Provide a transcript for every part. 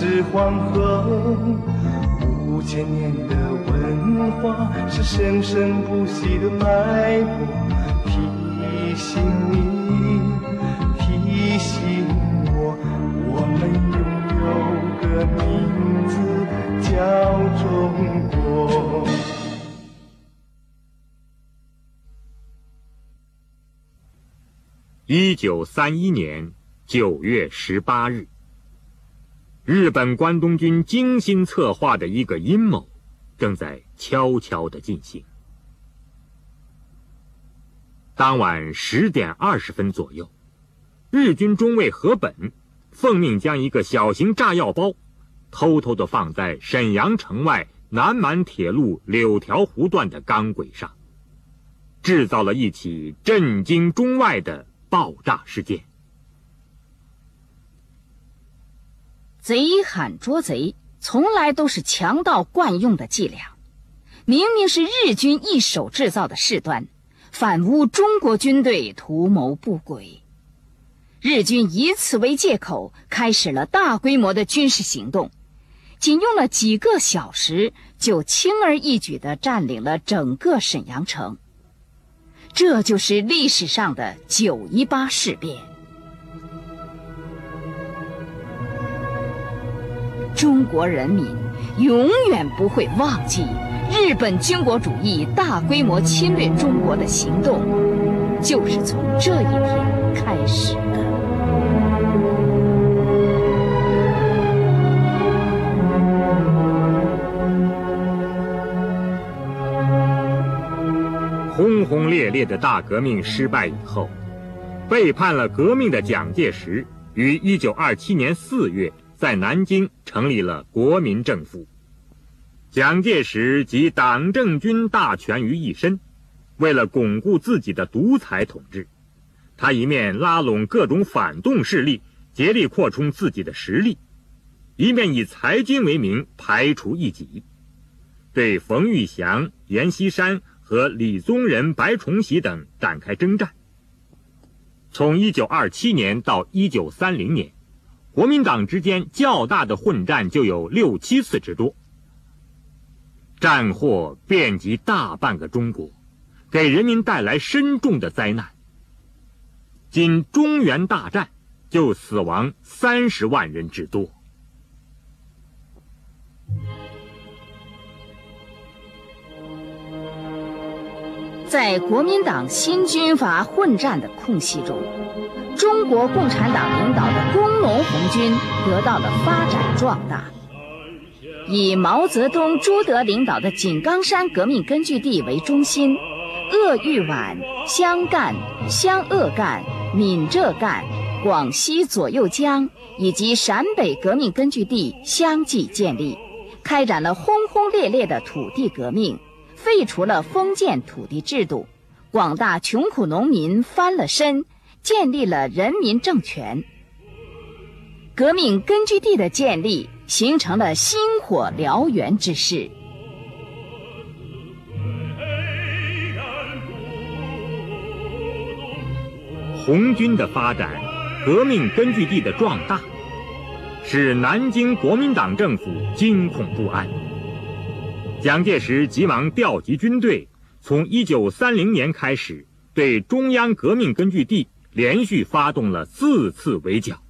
是黄河，五千年的文化是生生不息的脉搏，提醒你，提醒我，我们拥有个名字叫中国。一九三一年九月十八日，日本关东军精心策划的一个阴谋，正在悄悄的进行。当晚十点二十分左右，日军中尉河本奉命将一个小型炸药包偷偷的放在沈阳城外南满铁路柳条湖段的钢轨上，制造了一起震惊中外的。爆炸事件，贼喊捉贼，从来都是强盗惯用的伎俩。明明是日军一手制造的事端，反诬中国军队图谋不轨。日军以此为借口，开始了大规模的军事行动，仅用了几个小时，就轻而易举地占领了整个沈阳城。这就是历史上的九一八事变。中国人民永远不会忘记日本军国主义大规模侵略中国的行动，就是从这一天开始的。轰轰烈烈的大革命失败以后，背叛了革命的蒋介石于1927年4月在南京成立了国民政府。蒋介石集党政军大权于一身，为了巩固自己的独裁统治，他一面拉拢各种反动势力，竭力扩充自己的实力，一面以裁军为名排除异己，对冯玉祥、阎锡山。和李宗仁、白崇禧等展开征战。从1927年到1930年，国民党之间较大的混战就有六七次之多，战祸遍及大半个中国，给人民带来深重的灾难。仅中原大战就死亡三十万人之多。在国民党新军阀混战的空隙中，中国共产党领导的工农红军得到了发展壮大。以毛泽东、朱德领导的井冈山革命根据地为中心，鄂豫皖、湘赣、湘鄂赣、闽浙赣、广西左右江以及陕北革命根据地相继建立，开展了轰轰烈烈的土地革命。废除了封建土地制度，广大穷苦农民翻了身，建立了人民政权。革命根据地的建立，形成了星火燎原之势。红军的发展，革命根据地的壮大，使南京国民党政府惊恐不安。蒋介石急忙调集军队，从1930年开始，对中央革命根据地连续发动了四次围剿。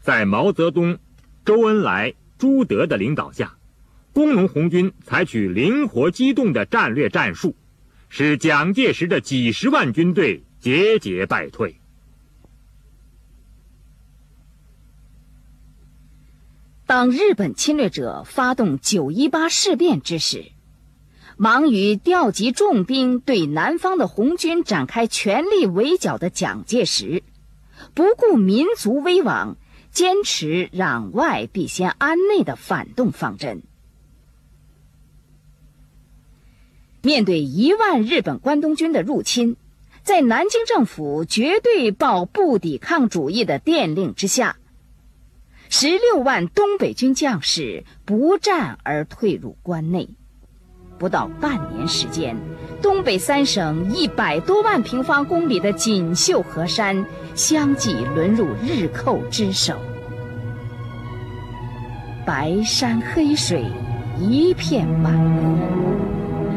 在毛泽东、周恩来、朱德的领导下，工农红军采取灵活机动的战略战术，使蒋介石的几十万军队节节败退。当日本侵略者发动九一八事变之时，忙于调集重兵对南方的红军展开全力围剿的蒋介石，不顾民族危亡，坚持攘外必先安内的反动方针。面对一万日本关东军的入侵，在南京政府绝对抱不抵抗主义的电令之下。十六万东北军将士不战而退入关内，不到半年时间，东北三省一百多万平方公里的锦绣河山相继沦入日寇之手，白山黑水一片满目，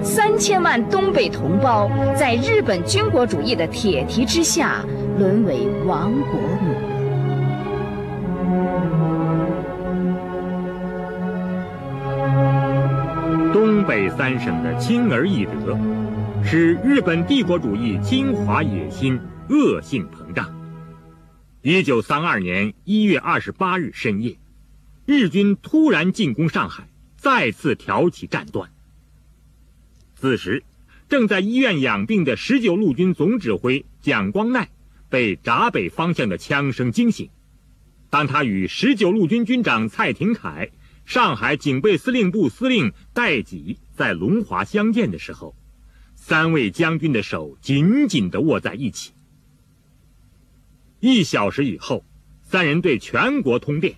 三千万东北同胞在日本军国主义的铁蹄之下沦为亡国奴。东北三省的轻而易得，使日本帝国主义侵华野心恶性膨胀。一九三二年一月二十八日深夜，日军突然进攻上海，再次挑起战端。此时，正在医院养病的十九路军总指挥蒋光鼐被闸北方向的枪声惊醒。当他与十九路军军长蔡廷锴。上海警备司令部司令戴己在龙华相见的时候，三位将军的手紧紧地握在一起。一小时以后，三人对全国通电：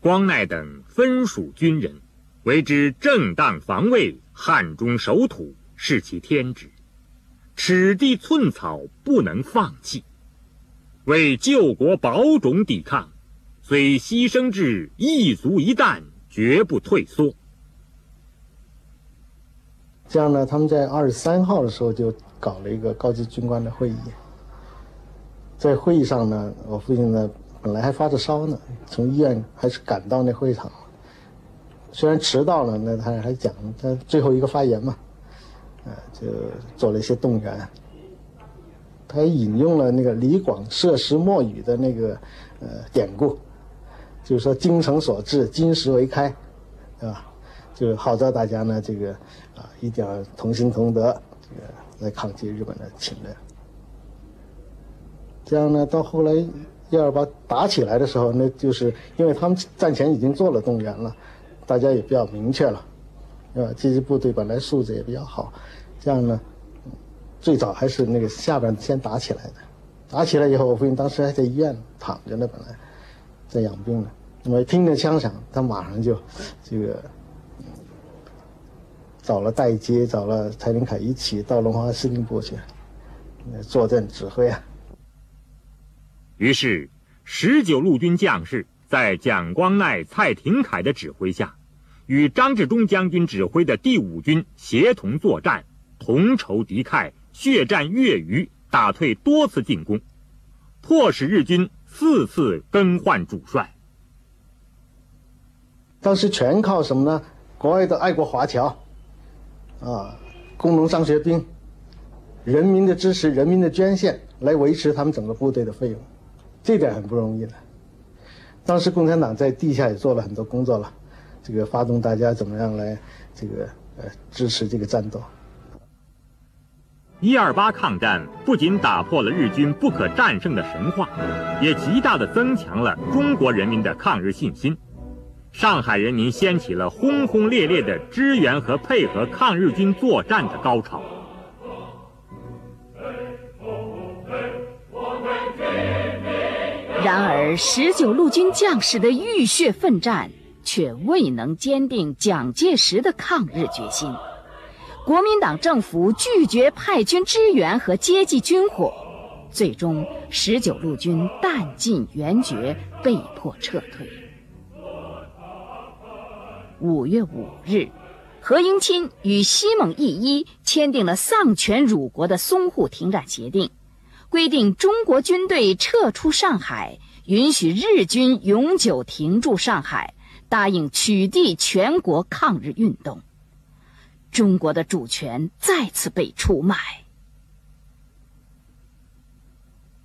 光鼐等分属军人，为之正当防卫、汉中守土是其天职，尺地寸草不能放弃，为救国保种抵抗。虽牺牲至一卒一弹，绝不退缩。这样呢，他们在二十三号的时候就搞了一个高级军官的会议。在会议上呢，我父亲呢本来还发着烧呢，从医院还是赶到那会场。虽然迟到了，那他还讲他最后一个发言嘛，呃，就做了一些动员。他还引用了那个李广射石墨雨的那个呃典故。就是说，精诚所至，金石为开，对吧？就是号召大家呢，这个啊，一定要同心同德，这个来抗击日本的侵略。这样呢，到后来一二八打起来的时候，那就是因为他们战前已经做了动员了，大家也比较明确了，对吧？这支部队本来素质也比较好，这样呢，最早还是那个下边先打起来的。打起来以后，我父亲当时还在医院躺着呢，本来在养病呢。我听着枪响，他马上就这个找了戴阶，找了蔡廷锴一起到龙华司令部去坐镇指挥啊。于是，十九路军将士在蒋光鼐、蔡廷锴的指挥下，与张治中将军指挥的第五军协同作战，同仇敌忾，血战月余，打退多次进攻，迫使日军四次更换主帅。当时全靠什么呢？国外的爱国华侨，啊，工农商学兵，人民的支持、人民的捐献来维持他们整个部队的费用，这点很不容易的。当时共产党在地下也做了很多工作了，这个发动大家怎么样来这个呃支持这个战斗。一二八抗战不仅打破了日军不可战胜的神话，也极大的增强了中国人民的抗日信心。上海人民掀起了轰轰烈烈的支援和配合抗日军作战的高潮。然而，十九路军将士的浴血奋战却未能坚定蒋介石的抗日决心。国民党政府拒绝派军支援和接济军火，最终十九路军弹尽援绝，被迫撤退。五月五日，何应钦与西蒙义一签订了丧权辱国的淞沪停战协定，规定中国军队撤出上海，允许日军永久停驻上海，答应取缔全国抗日运动。中国的主权再次被出卖。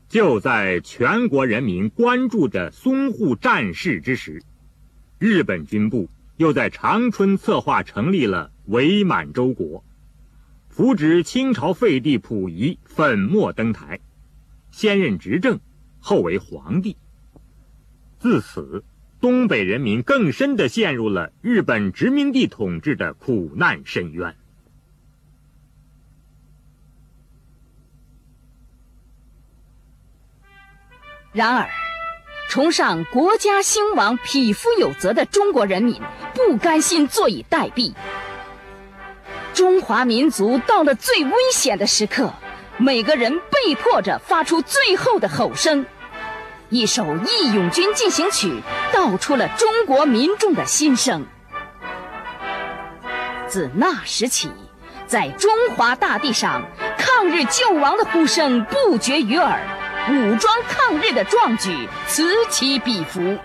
就在全国人民关注着淞沪战事之时，日本军部。又在长春策划成立了伪满洲国，扶植清朝废帝溥仪粉墨登台，先任执政，后为皇帝。自此，东北人民更深地陷入了日本殖民地统治的苦难深渊。然而。崇尚国家兴亡、匹夫有责的中国人民不甘心坐以待毙。中华民族到了最危险的时刻，每个人被迫着发出最后的吼声。一首《义勇军进行曲》道出了中国民众的心声。自那时起，在中华大地上，抗日救亡的呼声不绝于耳，武装抗日的壮举此起彼伏。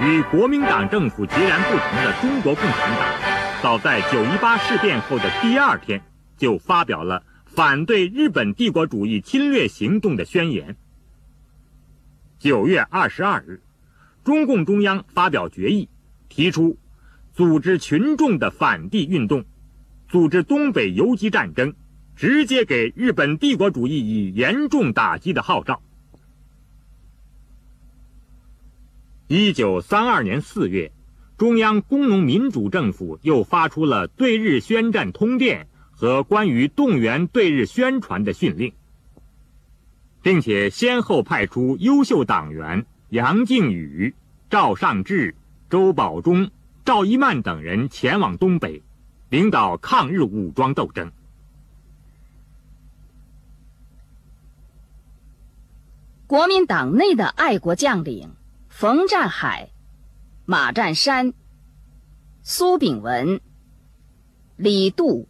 与国民党政府截然不同的中国共产党，早在九一八事变后的第二天，就发表了反对日本帝国主义侵略行动的宣言。九月二十二日，中共中央发表决议，提出组织群众的反帝运动，组织东北游击战争，直接给日本帝国主义以严重打击的号召。一九三二年四月，中央工农民主政府又发出了对日宣战通电和关于动员对日宣传的训令，并且先后派出优秀党员杨靖宇、赵尚志、周保中、赵一曼等人前往东北，领导抗日武装斗争。国民党内的爱国将领。冯占海、马占山、苏炳文、李杜、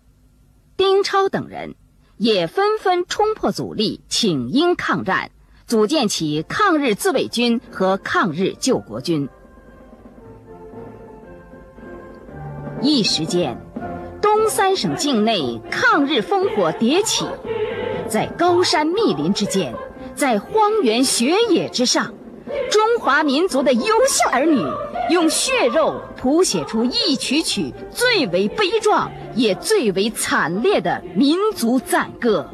丁超等人也纷纷冲破阻力，请缨抗战，组建起抗日自卫军和抗日救国军。一时间，东三省境内抗日烽火迭起，在高山密林之间，在荒原雪野之上。中华民族的优秀儿女，用血肉谱写出一曲曲最为悲壮也最为惨烈的民族赞歌。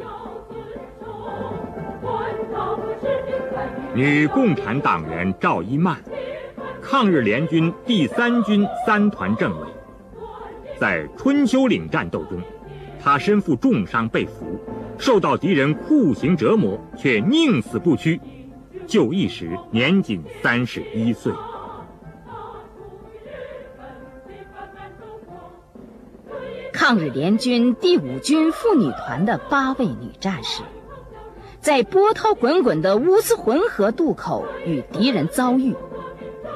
女共产党员赵一曼，抗日联军第三军三团政委，在春秋岭战斗中，他身负重伤被俘，受到敌人酷刑折磨，却宁死不屈。就义时年仅三十一岁。抗日联军第五军妇女团的八位女战士，在波涛滚滚的乌斯浑河渡口与敌人遭遇，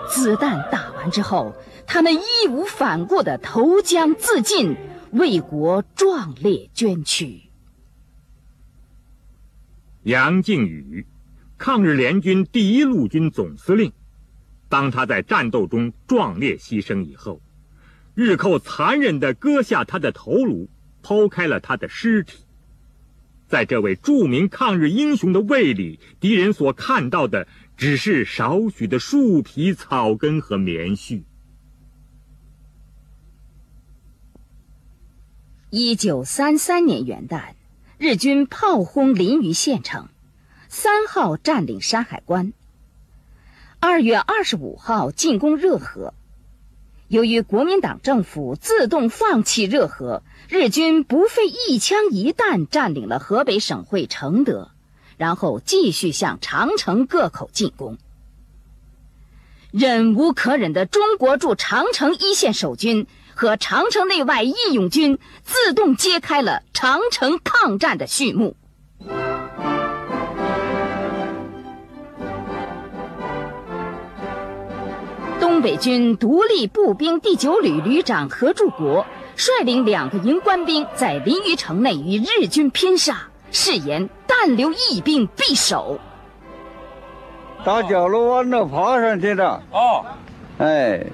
子弹打完之后，他们义无反顾地投江自尽，为国壮烈捐躯。杨靖宇。抗日联军第一路军总司令，当他在战斗中壮烈牺牲以后，日寇残忍地割下他的头颅，剖开了他的尸体。在这位著名抗日英雄的胃里，敌人所看到的只是少许的树皮、草根和棉絮。一九三三年元旦，日军炮轰临榆县城。三号占领山海关。二月二十五号进攻热河，由于国民党政府自动放弃热河，日军不费一枪一弹占领了河北省会承德，然后继续向长城各口进攻。忍无可忍的中国驻长城一线守军和长城内外义勇军自动揭开了长城抗战的序幕。东北军独立步兵第九旅旅长何柱国率领两个营官兵在临榆城内与日军拼杀，誓言但留一兵必守。打角落湾那爬上去的哦，哎，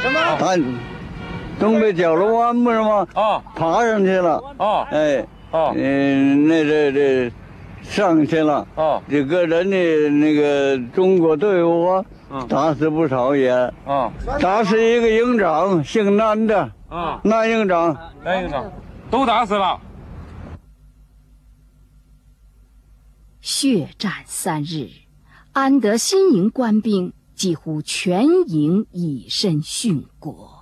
什么？他东北角楼湾不是吗？啊，爬上去了。啊，哎，啊，嗯，那这这上去了。啊，这个人的那个中国队伍啊。打死不少也。啊！打死一个营长，姓南的。啊，南营长，南营长，都打死了。血战三日，安德新营官兵几乎全营以身殉国。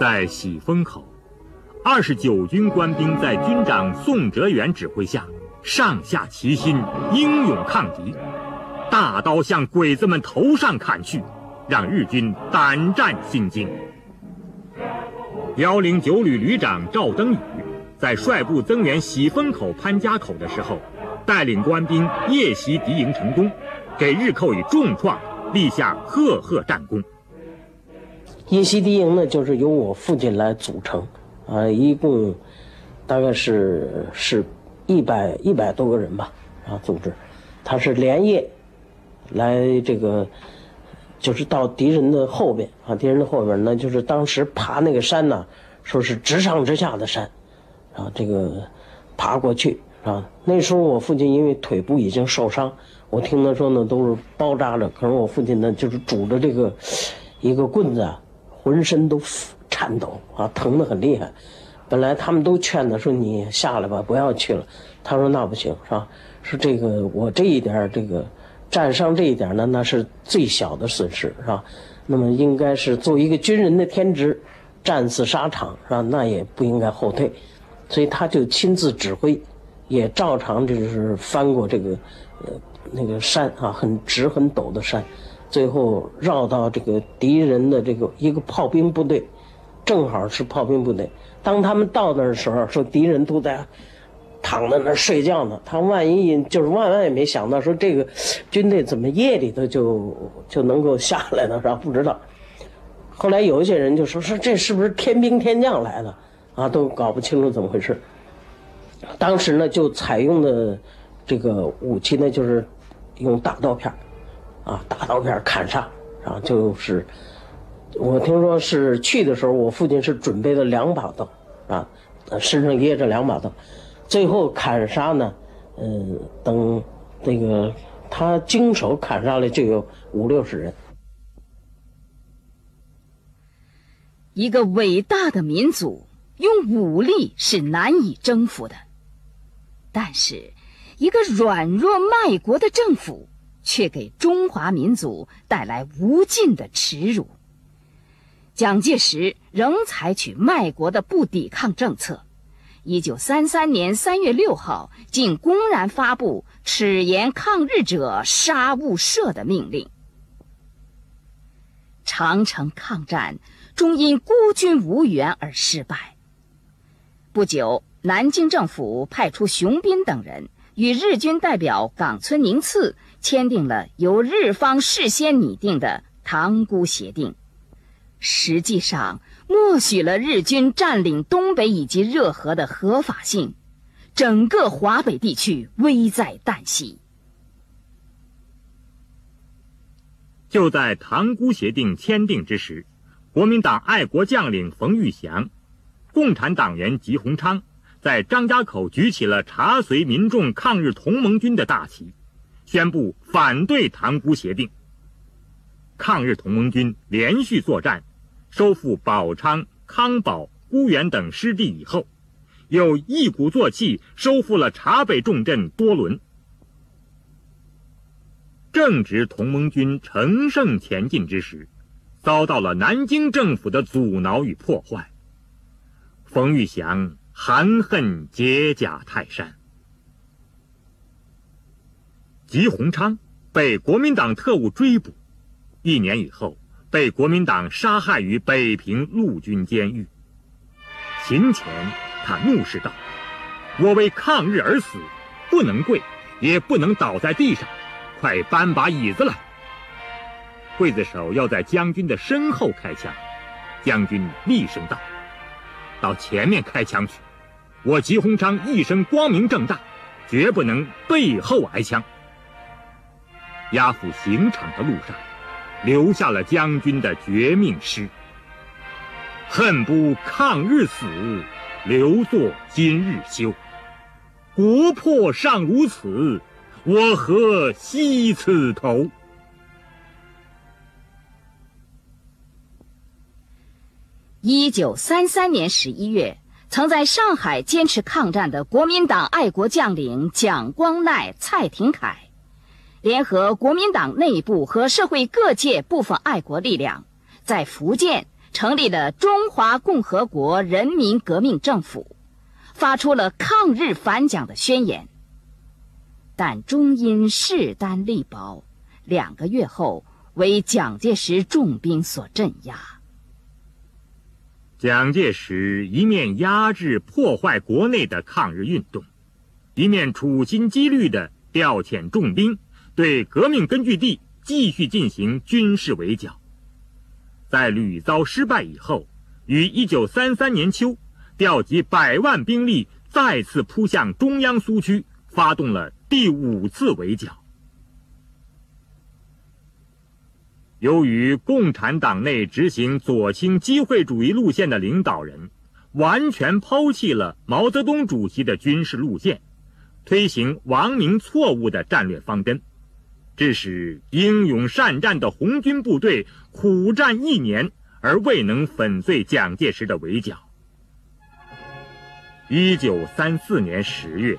在喜峰口，二十九军官兵在军长宋哲元指挥下，上下齐心，英勇抗敌。大刀向鬼子们头上砍去，让日军胆战心惊。幺零九旅旅长赵登禹在率部增援喜峰口、潘家口的时候，带领官兵夜袭敌营成功，给日寇以重创，立下赫赫战功。夜袭敌营呢，就是由我父亲来组成，啊，一共大概是是一百一百多个人吧，啊，组织，他是连夜来这个。就是到敌人的后边啊，敌人的后边，那就是当时爬那个山呢，说是直上直下的山，啊，这个爬过去啊。那时候我父亲因为腿部已经受伤，我听他说呢都是包扎着，可是我父亲呢就是拄着这个一个棍子啊，浑身都颤抖啊，疼得很厉害。本来他们都劝他说你下来吧，不要去了。他说那不行是吧？说这个我这一点这个。战伤这一点呢，那是最小的损失，是吧？那么应该是作为一个军人的天职，战死沙场，是吧？那也不应该后退，所以他就亲自指挥，也照常就是翻过这个，呃，那个山啊，很直很陡的山，最后绕到这个敌人的这个一个炮兵部队，正好是炮兵部队。当他们到那儿的时候，说敌人都在。躺在那儿睡觉呢，他万一就是万万也没想到，说这个军队怎么夜里头就就能够下来呢？是吧？不知道。后来有一些人就说说这是不是天兵天将来的啊？都搞不清楚怎么回事。当时呢，就采用的这个武器呢，就是用大刀片啊，大刀片砍杀，然后就是我听说是去的时候，我父亲是准备了两把刀啊，身上掖着两把刀。最后砍杀呢，嗯，等那个他经手砍杀了就有五六十人。一个伟大的民族用武力是难以征服的，但是一个软弱卖国的政府却给中华民族带来无尽的耻辱。蒋介石仍采取卖国的不抵抗政策。一九三三年三月六号，竟公然发布“耻言抗日者杀勿赦”的命令。长城抗战终因孤军无援而失败。不久，南京政府派出熊斌等人与日军代表冈村宁次签订了由日方事先拟定的《塘沽协定》，实际上。默许了日军占领东北以及热河的合法性，整个华北地区危在旦夕。就在塘沽协定签订之时，国民党爱国将领冯玉祥、共产党员吉鸿昌在张家口举起了查绥民众抗日同盟军的大旗，宣布反对塘沽协定。抗日同盟军连续作战。收复宝昌、康保、沽源等失地以后，又一鼓作气收复了察北重镇多伦。正值同盟军乘胜前进之时，遭到了南京政府的阻挠与破坏。冯玉祥含恨解甲泰山，吉鸿昌被国民党特务追捕，一年以后。被国民党杀害于北平陆军监狱。行前，他怒视道：“我为抗日而死，不能跪，也不能倒在地上，快搬把椅子来。”刽子手要在将军的身后开枪，将军厉声道：“到前面开枪去！我吉鸿昌一生光明正大，绝不能背后挨枪。”押赴刑场的路上。留下了将军的绝命诗：“恨不抗日死，留作今日休。国破尚如此，我何惜此头？”一九三三年十一月，曾在上海坚持抗战的国民党爱国将领蒋光鼐、蔡廷锴。联合国民党内部和社会各界部分爱国力量，在福建成立了中华共和国人民革命政府，发出了抗日反蒋的宣言。但终因势单力薄，两个月后为蒋介石重兵所镇压。蒋介石一面压制破坏国内的抗日运动，一面处心积虑地调遣重兵对革命根据地继续进行军事围剿。在屡遭失败以后，于1933年秋调集百万兵力，再次扑向中央苏区，发动了第五次围剿。由于共产党内执行左倾机会主义路线的领导人，完全抛弃了毛泽东主席的军事路线，推行王明错误的战略方针，致使英勇善战的红军部队苦战一年而未能粉碎蒋介石的围剿。一九三四年十月，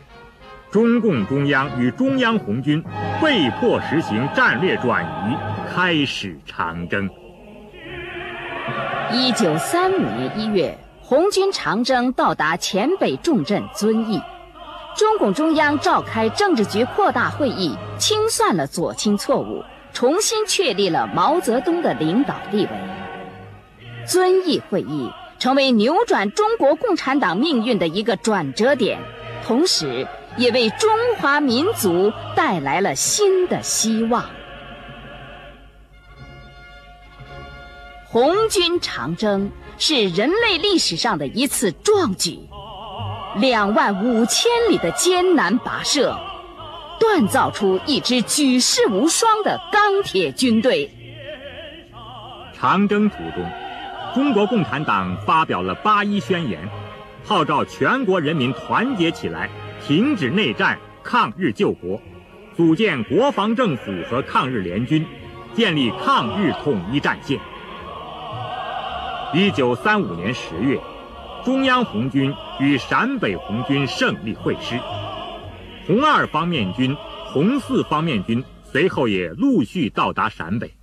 中共中央与中央红军被迫实行战略转移。开始长征。一九三五年一月，红军长征到达黔北重镇遵义，中共中央召开政治局扩大会议，清算了左倾错误，重新确立了毛泽东的领导地位。遵义会议成为扭转中国共产党命运的一个转折点，同时也为中华民族带来了新的希望。红军长征是人类历史上的一次壮举，两万五千里的艰难跋涉，锻造出一支举世无双的钢铁军队。长征途中，中国共产党发表了八一宣言，号召全国人民团结起来，停止内战，抗日救国，组建国防政府和抗日联军，建立抗日统一战线。一九三五年十月，中央红军与陕北红军胜利会师，红二方面军、红四方面军随后也陆续到达陕北，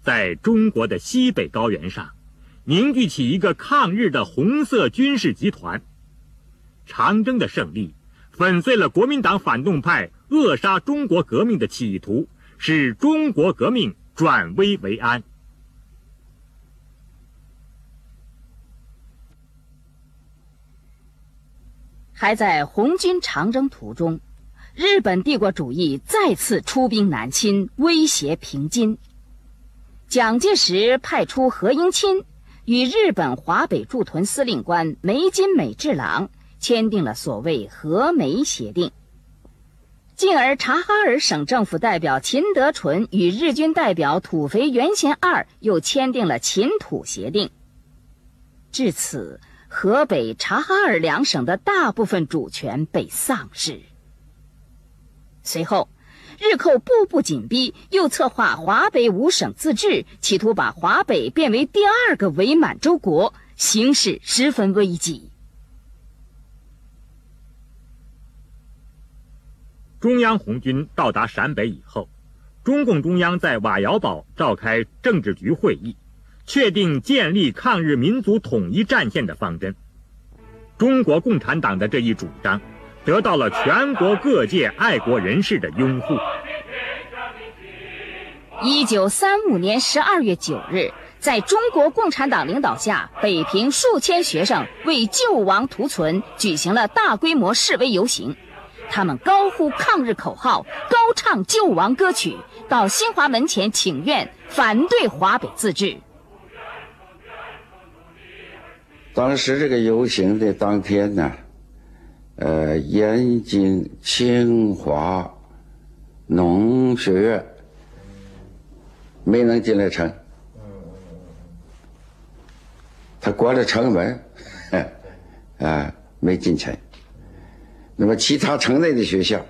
在中国的西北高原上，凝聚起一个抗日的红色军事集团。长征的胜利，粉碎了国民党反动派扼杀中国革命的企图，使中国革命转危为安。还在红军长征途中，日本帝国主义再次出兵南侵，威胁平津。蒋介石派出何应钦与日本华北驻屯司令官梅津美治郎签订了所谓和梅协定。进而，察哈尔省政府代表秦德纯与日军代表土肥原贤二又签订了秦土协定。至此。河北、察哈尔两省的大部分主权被丧失。随后，日寇步步紧逼，又策划华北五省自治，企图把华北变为第二个伪满洲国，形势十分危急。中央红军到达陕北以后，中共中央在瓦窑堡召开政治局会议。确定建立抗日民族统一战线的方针，中国共产党的这一主张得到了全国各界爱国人士的拥护。一九三五年十二月九日，在中国共产党领导下，北平数千学生为救亡图存举行了大规模示威游行，他们高呼抗日口号，高唱救亡歌曲，到新华门前请愿，反对华北自治。当时这个游行的当天呢，呃，燕京、清华农学院没能进来城，他关了城门，啊，没进城。那么其他城内的学校，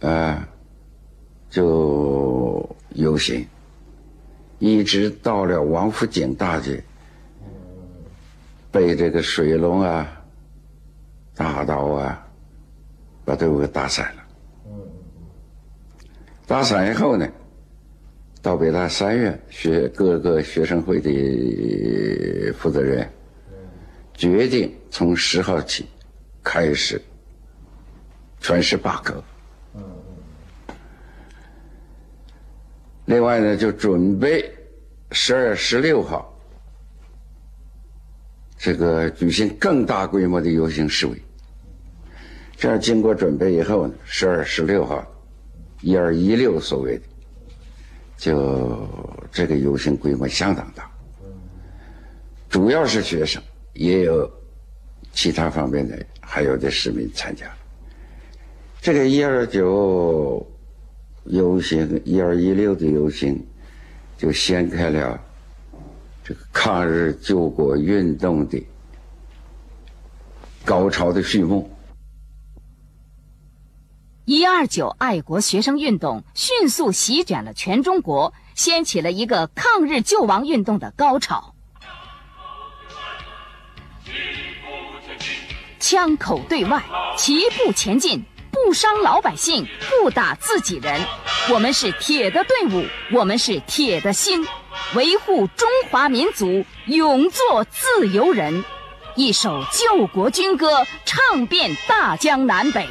啊，就游行，一直到了王府井大街。被这个水龙啊、大刀啊，把队伍给打散了。打散以后呢，到北大三院学各个学生会的负责人，决定从十号起开始全市罢课。另外呢，就准备十二月十六号这个举行更大规模的游行示威。这样经过准备以后呢，十二十六号，一二一六所谓的，就这个游行规模相当大，主要是学生，也有其他方面的，还有的市民参加。这个一二九游行，一二一六的游行，就掀开了这个抗日救国运动的高潮的序幕。一二九爱国学生运动迅速席卷了全中国，掀起了一个抗日救亡运动的高潮。枪口对外，齐步前进，不伤老百姓，不打自己人。我们是铁的队伍，我们是铁的心，维护中华民族，永做自由人。一首救国军歌，唱遍大江南北。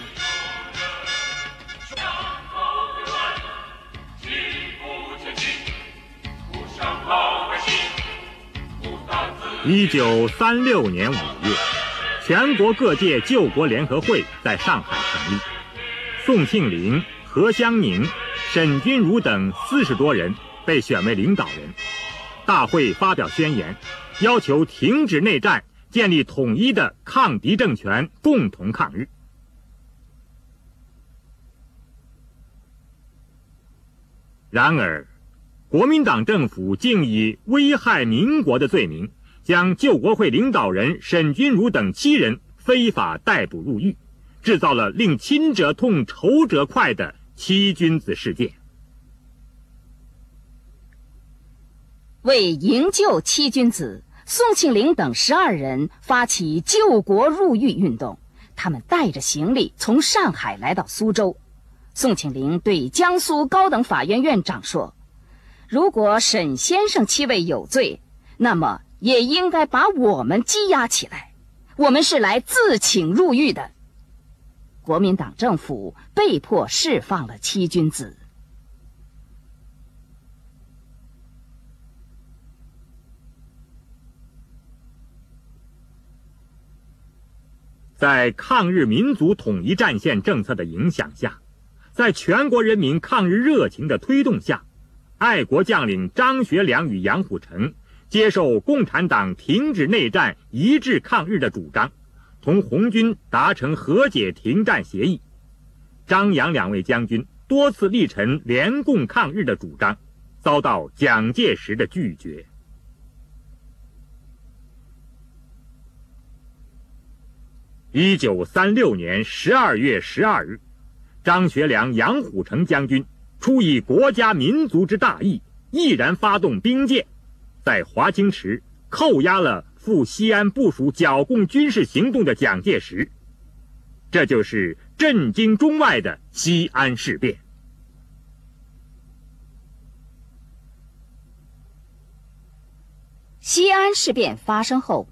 一九三六年五月，全国各界救国联合会在上海成立。宋庆龄、何香凝、沈钧儒等四十多人被选为领导人。大会发表宣言，要求停止内战，建立统一的抗敌政权，共同抗日。然而，国民党政府竟以危害民国的罪名。将救国会领导人沈钧儒等七人非法逮捕入狱，制造了令亲者痛、仇者快的七君子事件。为营救七君子，宋庆龄等十二人发起救国入狱运动。他们带着行李从上海来到苏州。宋庆龄对江苏高等法院院长说：“如果沈先生七位有罪，那么……”也应该把我们羁押起来，我们是来自请入狱的。国民党政府被迫释放了七君子。在抗日民族统一战线政策的影响下，在全国人民抗日热情的推动下，爱国将领张学良与杨虎城。接受共产党停止内战、一致抗日的主张，同红军达成和解停战协议。张杨两位将军多次力陈联共抗日的主张，遭到蒋介石的拒绝。一九三六年十二月十二日，张学良、杨虎城将军出于国家民族之大义，毅然发动兵谏。在华清池扣押了赴西安部署剿共军事行动的蒋介石，这就是震惊中外的西安事变。西安事变发生后，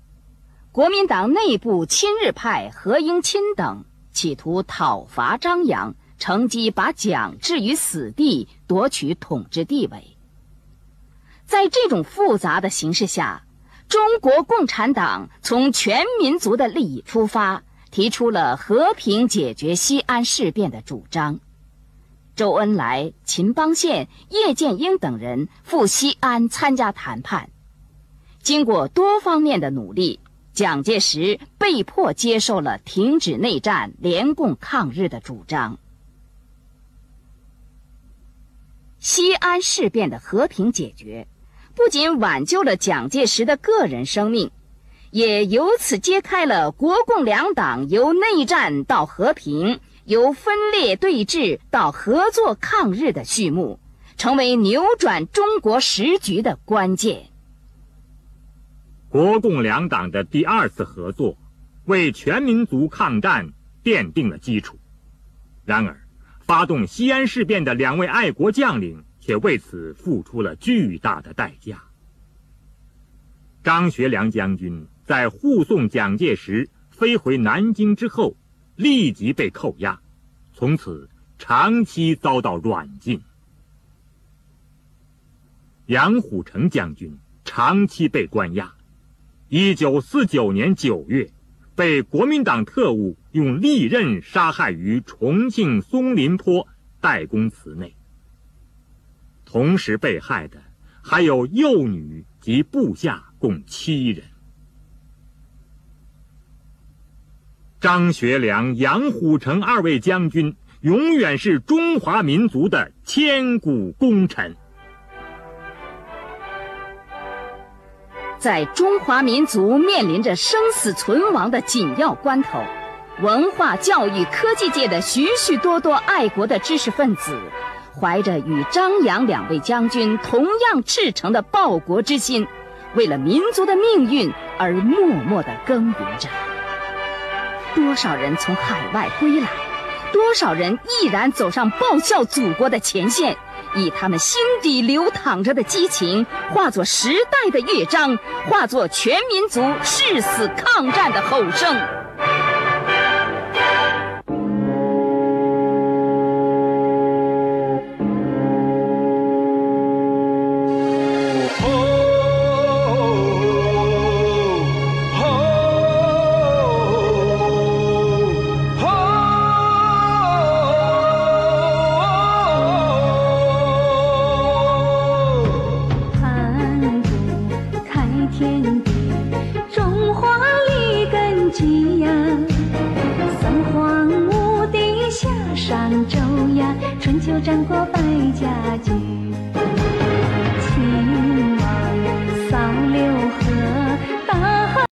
国民党内部亲日派何应钦等企图讨伐张杨，乘机把蒋置于死地，夺取统治地位。在这种复杂的形势下，中国共产党从全民族的利益出发，提出了和平解决西安事变的主张。周恩来、秦邦宪、叶剑英等人赴西安参加谈判。经过多方面的努力，蒋介石被迫接受了停止内战、联共抗日的主张。西安事变的和平解决。不仅挽救了蒋介石的个人生命，也由此揭开了国共两党由内战到和平、由分裂对峙到合作抗日的序幕，成为扭转中国时局的关键。国共两党的第二次合作，为全民族抗战奠定了基础。然而，发动西安事变的两位爱国将领。却为此付出了巨大的代价。张学良将军在护送蒋介石飞回南京之后，立即被扣押，从此长期遭到软禁。杨虎城将军长期被关押。一九四九年九月，被国民党特务用利刃杀害于重庆松林坡代公祠内。同时被害的还有幼女及部下共七人。张学良、杨虎城二位将军永远是中华民族的千古功臣。在中华民族面临着生死存亡的紧要关头，文化、教育、科技界的许许多多爱国的知识分子，怀着与张杨两位将军同样赤诚的报国之心，为了民族的命运而默默地耕耘着。多少人从海外归来，多少人毅然走上报效祖国的前线。以他们心底流淌着的激情，化作时代的乐章，化作全民族誓死抗战的吼声。